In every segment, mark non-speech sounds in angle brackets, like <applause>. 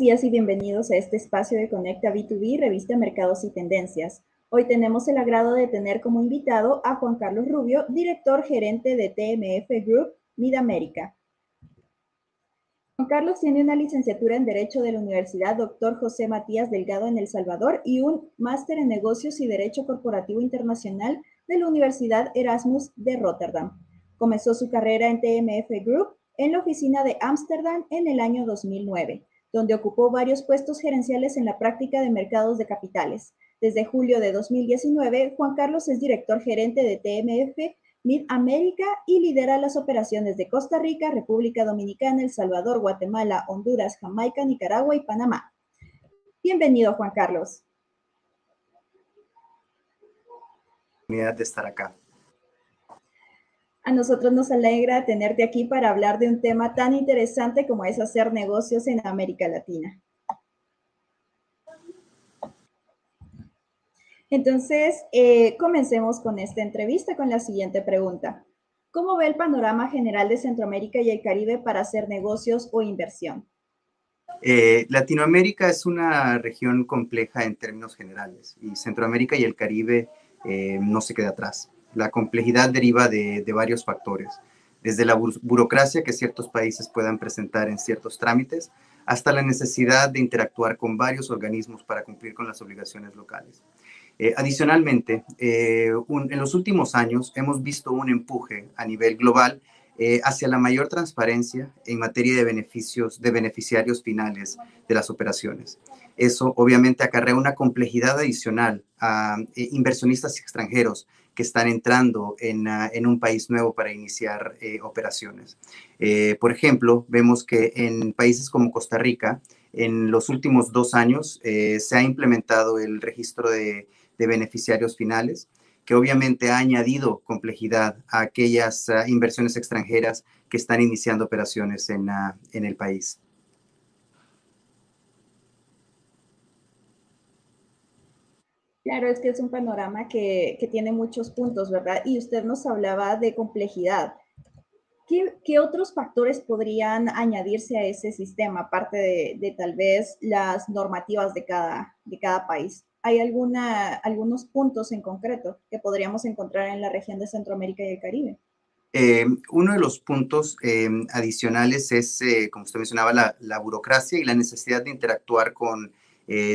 Días y bienvenidos a este espacio de Conecta B2B, revista Mercados y Tendencias. Hoy tenemos el agrado de tener como invitado a Juan Carlos Rubio, director gerente de TMF Group Midamérica. Juan Carlos tiene una licenciatura en Derecho de la Universidad Dr. José Matías Delgado en El Salvador y un máster en Negocios y Derecho Corporativo Internacional de la Universidad Erasmus de Rotterdam. Comenzó su carrera en TMF Group en la oficina de Ámsterdam en el año 2009, donde ocupó varios puestos gerenciales en la práctica de mercados de capitales. Desde julio de 2019, Juan Carlos es director gerente de TMF América y lidera las operaciones de Costa Rica, República Dominicana, El Salvador, Guatemala, Honduras, Jamaica, Nicaragua y Panamá. Bienvenido, Juan Carlos. de estar acá. Nosotros nos alegra tenerte aquí para hablar de un tema tan interesante como es hacer negocios en América Latina. Entonces, eh, comencemos con esta entrevista con la siguiente pregunta. ¿Cómo ve el panorama general de Centroamérica y el Caribe para hacer negocios o inversión? Eh, Latinoamérica es una región compleja en términos generales y Centroamérica y el Caribe eh, no se queda atrás. La complejidad deriva de, varios factores, desde la burocracia que ciertos países puedan presentar en ciertos trámites hasta la necesidad de interactuar con varios organismos para cumplir con las obligaciones locales. Eh, adicionalmente, eh, en los últimos años hemos visto un empuje a nivel global eh, hacia la mayor transparencia en materia de beneficios de beneficiarios finales de las operaciones. Eso obviamente acarrea una complejidad adicional a inversionistas extranjeros que están entrando en, en un país nuevo para iniciar operaciones. por ejemplo, vemos que en países como Costa Rica, en los últimos dos años se ha implementado el registro de de beneficiarios finales, que obviamente ha añadido complejidad a aquellas ah, inversiones extranjeras que están iniciando operaciones en, ah, en el país. Claro, es que es un panorama que, que, tiene muchos puntos, ¿verdad? Y usted nos hablaba de complejidad. ¿Qué, qué otros factores podrían añadirse a ese sistema, aparte de, de, tal vez las normativas de cada, de cada país? hay alguna, algunos puntos en concreto que podríamos encontrar en la región de Centroamérica y el Caribe. Eh, uno de los puntos eh, adicionales es, eh, como usted mencionaba, la, burocracia y la necesidad de interactuar con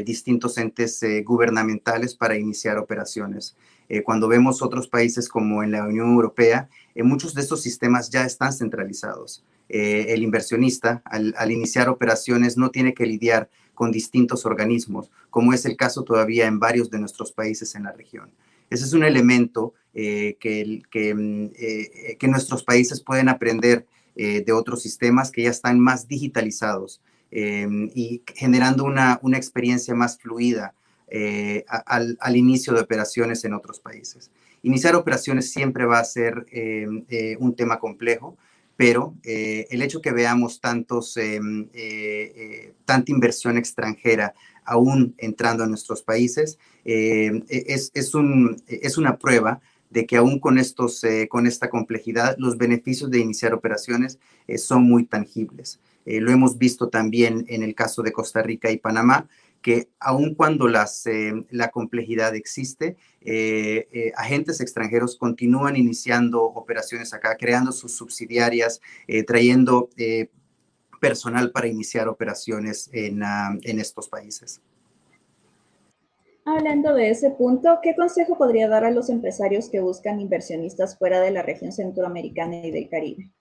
distintos entes gubernamentales para iniciar operaciones. cuando vemos otros países como en la Unión Europea, muchos de estos sistemas ya están centralizados. el inversionista, al, al iniciar operaciones, no tiene que lidiar con distintos organismos, como es el caso todavía en varios de nuestros países en la región. Ese es un elemento eh, que, que, mm, eh, que, nuestros países pueden aprender eh, de otros sistemas que ya están más digitalizados y generando una, una, experiencia más fluida al, al, inicio de operaciones en otros países. Iniciar operaciones siempre va a ser un tema complejo, pero eh, el hecho que veamos tantos, em, eh, eh, tanta inversión extranjera aún entrando a nuestros países e, es, es, un, es, una prueba de que aún con, estos, con esta complejidad, los beneficios de iniciar operaciones son muy tangibles. Lo hemos visto también en el caso de Costa Rica y Panamá, que aun cuando eh, la complejidad existe, eh, eh, agentes extranjeros continúan iniciando operaciones acá, creando sus subsidiarias, trayendo personal para iniciar operaciones ah, en estos países. Hablando de ese punto, ¿qué consejo podría dar a los empresarios que buscan inversionistas fuera de la región centroamericana y del Caribe?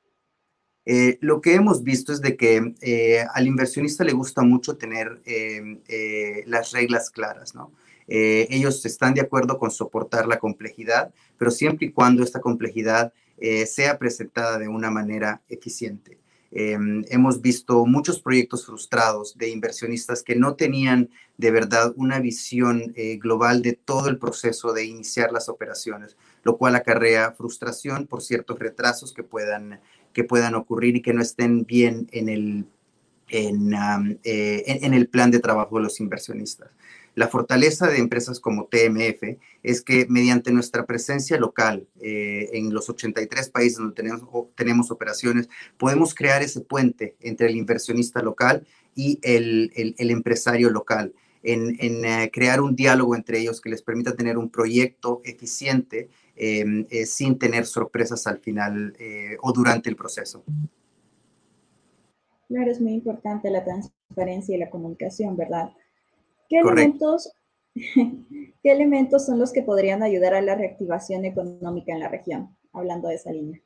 Eh, lo que hemos visto es de que eh, al inversionista le gusta mucho tener eh, las reglas claras, ellos están de acuerdo con soportar la complejidad, pero siempre y cuando esta complejidad sea presentada de una manera eficiente. hemos visto muchos proyectos frustrados de inversionistas que no tenían de verdad una visión global de todo el proceso de iniciar las operaciones, lo cual acarrea frustración por ciertos retrasos que puedan que puedan ocurrir y que no estén bien en el, en, eh, en, el plan de trabajo de los inversionistas. La fortaleza de empresas como TMF es que mediante nuestra presencia local eh, en los 83 países donde tenemos, tenemos operaciones, podemos crear ese puente entre el inversionista local y el, empresario local, en, crear un diálogo entre ellos que les permita tener un proyecto eficiente em, sin tener sorpresas al final o durante el proceso. Claro, es muy importante la transparencia y la comunicación, ¿verdad? ¿Qué elementos, <laughs> ¿Qué elementos son los que podrían ayudar a la reactivación económica en la región? Hablando de esa línea.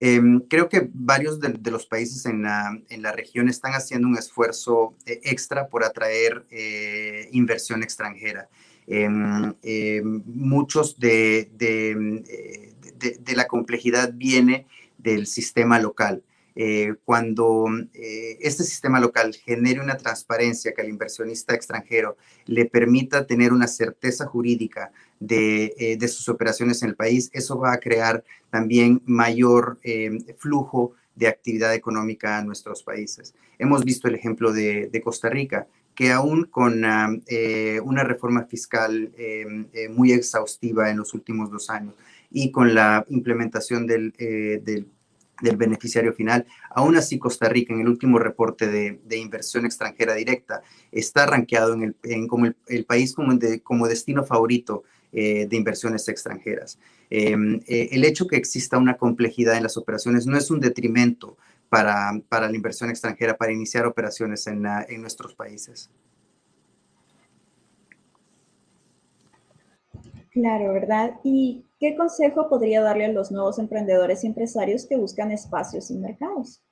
Em, creo que varios de, los países en la, región están haciendo un esfuerzo eh, extra por atraer eh, inversión extranjera. Em, em, muchos de, de, de, la complejidad viene del sistema local. Eh, cuando eh, este sistema local genere una transparencia que al inversionista extranjero le permita tener una certeza jurídica de, eh, sus operaciones en el país, eso va a crear también mayor flujo de actividad económica a nuestros países. Hemos visto el ejemplo de, Costa Rica, que aún con una reforma fiscal muy exhaustiva en los últimos dos años y con la implementación del, del beneficiario final. Aún así, Costa Rica, en el último reporte de, inversión extranjera directa, está rankeado en el, como el, país como, destino favorito eh, de inversiones extranjeras. Em, eh, el hecho que exista una complejidad en las operaciones no es un detrimento para, para la inversión extranjera, para iniciar operaciones en, en nuestros países. Claro, ¿verdad? ¿Y qué consejo podría darle a los nuevos emprendedores y empresarios que buscan espacios y mercados?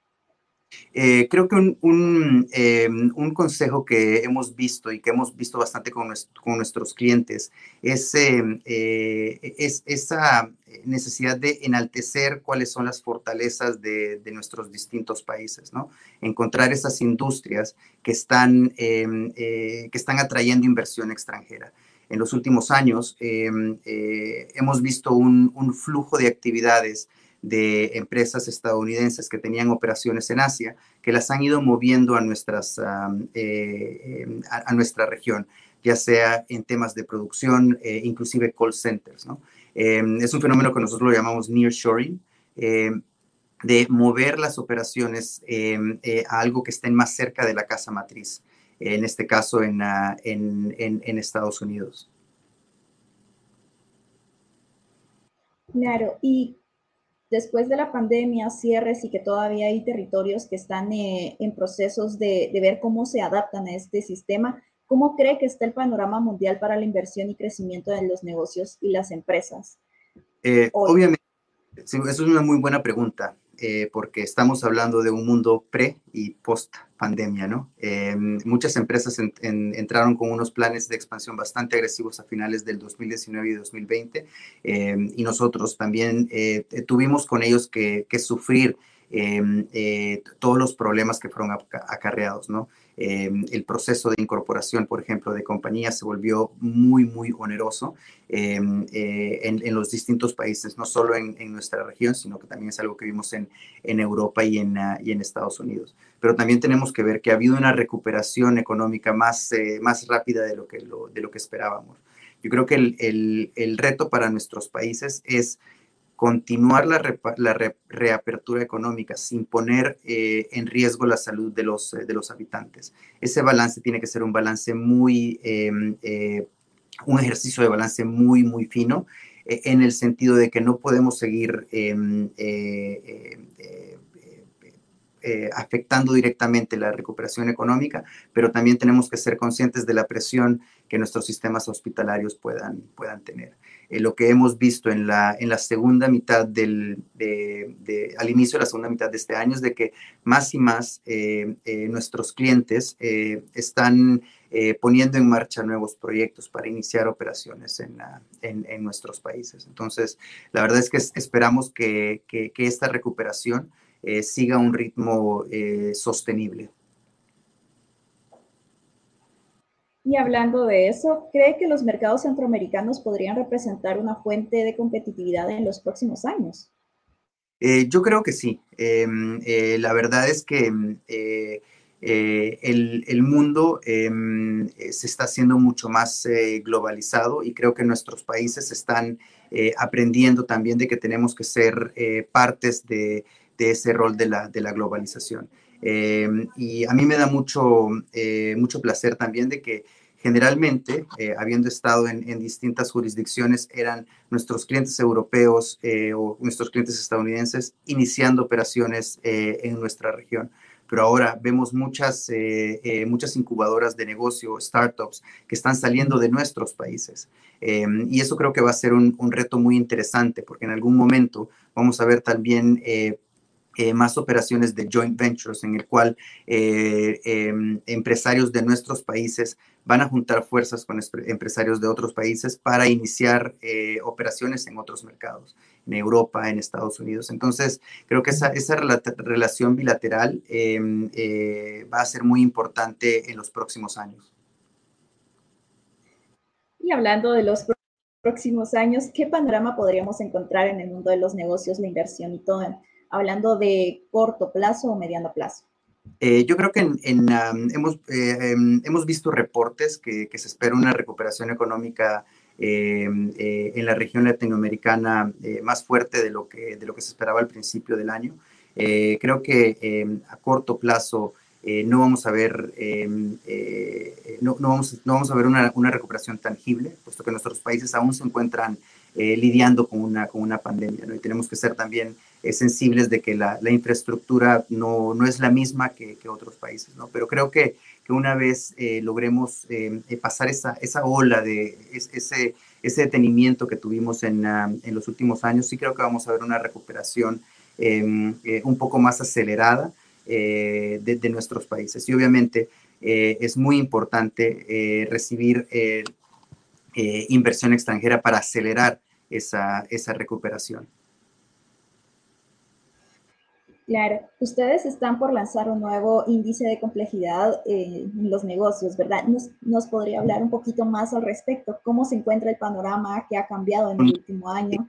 Eh, creo que em, un, consejo que hemos visto y que hemos visto bastante con, nuestros clientes es, em, eh, es, esa necesidad de enaltecer cuáles son las fortalezas de, nuestros distintos países, ¿no? Encontrar esas industrias que están, em, eh, que están atrayendo inversión extranjera en los últimos años em, eh, hemos visto un, flujo de actividades de empresas estadounidenses que tenían operaciones en Asia, que las han ido moviendo a, nuestras, eh, em, a, nuestra región, ya sea en temas de producción, eh, inclusive call centers. Em, es un fenómeno que nosotros lo llamamos nearshoring, de mover las operaciones a algo que estén más cerca de la casa matriz en este caso ah, en, en, Estados Unidos. Claro, y después de la pandemia, cierres y que todavía hay territorios que están eh, en procesos de, ver cómo se adaptan a este sistema, ¿cómo cree que está el panorama mundial para la inversión y crecimiento de los negocios y las empresas? Eh, obviamente, eso es una muy buena pregunta. Eh, porque estamos hablando de un mundo pre y post pandemia, ¿no? Eh, muchas empresas entraron con unos planes de expansión bastante agresivos a finales del 2019 y 2020 eh, y nosotros también tuvimos con ellos que, que sufrir todos los problemas que fueron acarreados, ¿no? Em, el proceso de incorporación, por ejemplo, de compañías se volvió muy, muy oneroso em, eh, en, los distintos países, no solo en, nuestra región, sino que también es algo que vimos en, en Europa y en, ah, y en Estados Unidos. Pero también tenemos que ver que ha habido una recuperación económica más, eh, más rápida de lo, que de lo que esperábamos. Yo creo que el, el, el reto para nuestros países es continuar la, reapertura económica sin poner eh, en riesgo la salud de los, de los habitantes. Ese balance tiene que ser un balance muy, em, eh, un ejercicio de balance muy, muy fino, eh, en el sentido de que no podemos seguir em, afectando directamente la recuperación económica, pero también tenemos que ser conscientes de la presión que nuestros sistemas hospitalarios puedan, puedan tener. Eh, lo que hemos visto en la, en la segunda mitad del, de, al inicio de la segunda mitad de este año es de que más y más eh, eh, nuestros clientes están poniendo en marcha nuevos proyectos para iniciar operaciones en, en, en, nuestros países. Entonces, la verdad es que esperamos que, que, que esta recuperación siga un ritmo sostenible. Y hablando de eso, ¿cree que los mercados centroamericanos podrían representar una fuente de competitividad en los próximos años? Eh, yo creo que sí. Em, eh, la verdad es que em, eh, el, mundo em, se está haciendo mucho más globalizado y creo que nuestros países están aprendiendo también de que tenemos que ser partes de, ese rol de la globalización. Y a mí me da mucho, mucho placer también de que generalmente, habiendo estado en, en, distintas jurisdicciones, eran nuestros clientes europeos o nuestros clientes estadounidenses iniciando operaciones en nuestra región pero ahora vemos muchas, eh, eh, muchas incubadoras de negocio, startups, que están saliendo de nuestros países. Em, y eso creo que va a ser un, un, reto muy interesante, porque en algún momento vamos a ver también eh, más operaciones de joint ventures en el cual eh, em, empresarios de nuestros países van a juntar fuerzas con empresarios de otros países para iniciar eh, operaciones en otros mercados, en Europa, en Estados Unidos. Entonces, creo que esa, esa relación bilateral em, va a ser muy importante en los próximos años. Y hablando de los próximos años, ¿qué panorama podríamos encontrar en el mundo de los negocios, la inversión y todo? Hablando de corto plazo o mediano plazo? Eh, yo creo que en, hemos, eh, em, hemos visto reportes que, se espera una recuperación económica em, eh, en la región latinoamericana más fuerte de lo, que, de lo que se esperaba al principio del año. creo que em, a corto plazo no vamos a ver, no, vamos, no vamos a ver una, una, recuperación tangible, puesto que nuestros países aún se encuentran lidiando con una, con una pandemia ¿no? y tenemos que ser también sensibles de que la, infraestructura no, no, es la misma que, otros países, ¿no? Pero creo que, que una vez eh, logremos eh, eh, pasar esa, esa ola de ese, ese detenimiento que tuvimos en, ah, en, los últimos años, sí creo que vamos a ver una recuperación em, un poco más acelerada de, de, nuestros países. Y obviamente es muy importante recibir inversión extranjera para acelerar esa, esa recuperación. Claro, ustedes están por lanzar un nuevo índice de complejidad en los negocios, ¿verdad? ¿Nos, podría hablar un poquito más al respecto? ¿Cómo se encuentra el panorama que ha cambiado en el último año?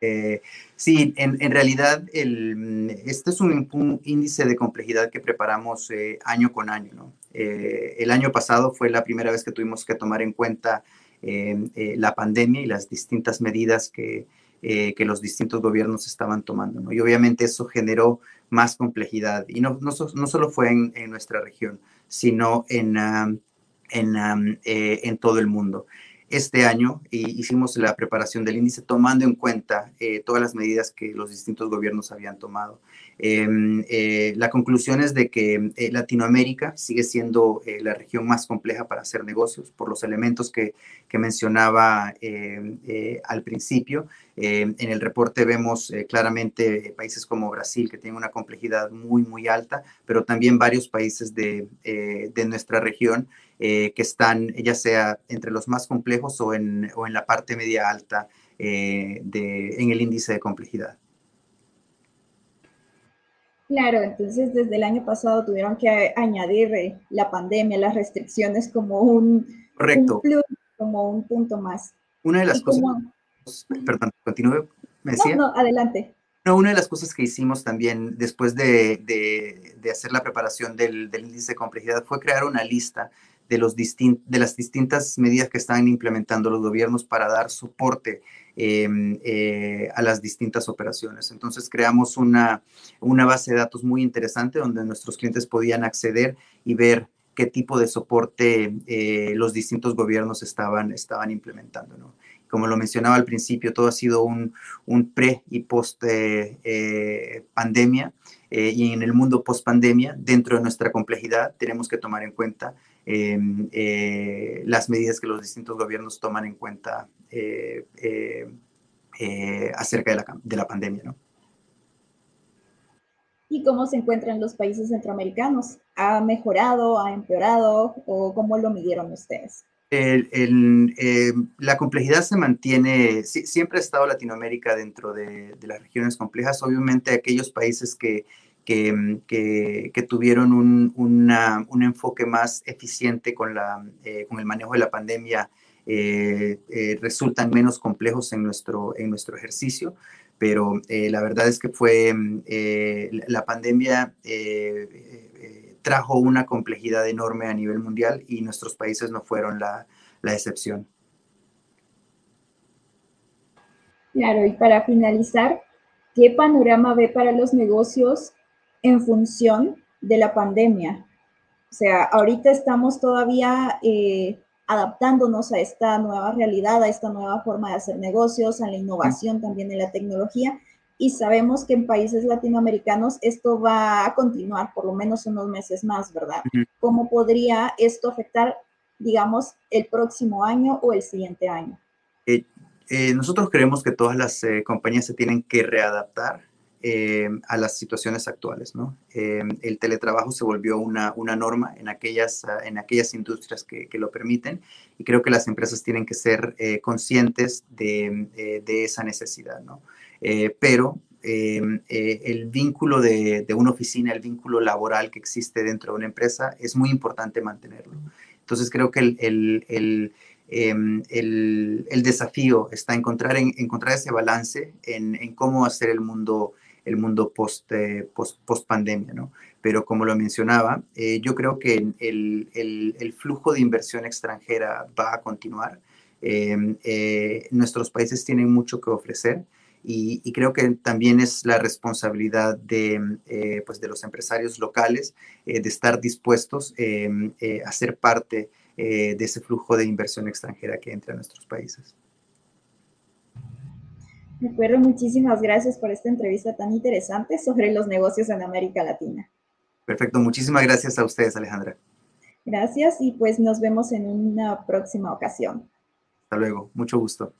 Eh, sí, en, realidad el, este es un, índice de complejidad que preparamos eh, año con año. ¿no? Eh, el año pasado fue la primera vez que tuvimos que tomar en cuenta la pandemia y las distintas medidas que, que los distintos gobiernos estaban tomando. ¿no? Y obviamente eso generó más complejidad. Y no, no, no solo fue en, en, nuestra región, sino en, en, eh, en todo el mundo este año hicimos la preparación del índice tomando en cuenta eh, todas las medidas que los distintos gobiernos habían tomado. Em, eh, la conclusión es de que eh, Latinoamérica sigue siendo la región más compleja para hacer negocios por los elementos que, que mencionaba al principio. Em, en el reporte vemos claramente países como Brasil que tienen una complejidad muy, muy alta, pero también varios países de, de nuestra región eh, que están ya sea entre los más complejos o en, o en la parte media alta eh, de, en el índice de complejidad. Claro, entonces desde el año pasado tuvieron que añadir eh, la pandemia, las restricciones como un, Correcto. como un punto más. Una de las cosas, perdón, continúe, me decía. No, no, adelante. No, una de las cosas que hicimos también después de, de, de hacer la preparación del, del, índice de complejidad fue crear una lista de, los de las distintas medidas que están implementando los gobiernos para dar soporte em, eh, a las distintas operaciones. Entonces creamos una, una base de datos muy interesante donde nuestros clientes podían acceder y ver qué tipo de soporte eh, los distintos gobiernos estaban, estaban implementando. ¿no? Como lo mencionaba al principio, todo ha sido un, un pre y post eh, pandemia y en el mundo post pandemia, dentro de nuestra complejidad, tenemos que tomar en cuenta Em, eh, las medidas que los distintos gobiernos toman en cuenta eh, eh, acerca de la, de la pandemia. ¿no? ¿Y cómo se encuentran los países centroamericanos? ¿Ha mejorado, ha empeorado o cómo lo midieron ustedes? La complejidad se mantiene, siempre ha estado Latinoamérica dentro de, las regiones complejas. Obviamente aquellos países que que, tuvieron un, un, enfoque más eficiente con, la, eh, con el manejo de la pandemia eh, eh, resultan menos complejos en nuestro, en nuestro ejercicio, pero la verdad es que fue la pandemia trajo una complejidad enorme a nivel mundial y nuestros países no fueron la, la excepción. Claro, y para finalizar, ¿qué panorama ve para los negocios en función de la pandemia. O sea, ahorita estamos todavía eh, adaptándonos a esta nueva realidad, a esta nueva forma de hacer negocios, a la innovación también en la tecnología. Y sabemos que en países latinoamericanos esto va a continuar por lo menos unos meses más, ¿verdad? ¿Cómo podría esto afectar, digamos, el próximo año o el siguiente año? Eh, eh, nosotros creemos que todas las compañías se tienen que readaptar eh, a las situaciones actuales. ¿no? Eh, el teletrabajo se volvió una, una norma en aquellas, ah, en aquellas industrias que, que, lo permiten y creo que las empresas tienen que ser eh, conscientes de, de, esa necesidad. ¿no? Pero el vínculo de, de, una oficina, el vínculo laboral que existe dentro de una empresa es muy importante mantenerlo. Entonces creo que el, el, el em, el, desafío está encontrar, en, encontrar ese balance en, en, cómo hacer el mundo el mundo post, eh, post, post, pandemia, ¿no? Pero como lo mencionaba, eh, yo creo que el, flujo de inversión extranjera va a continuar. Em, eh, nuestros países tienen mucho que ofrecer y, y, creo que también es la responsabilidad de, pues de los empresarios locales de estar dispuestos em, a ser parte de ese flujo de inversión extranjera que entra a nuestros países. De acuerdo, muchísimas gracias por esta entrevista tan interesante sobre los negocios en América Latina. Perfecto, muchísimas gracias a ustedes, Alejandra. Gracias y pues nos vemos en una próxima ocasión. Hasta luego, mucho gusto.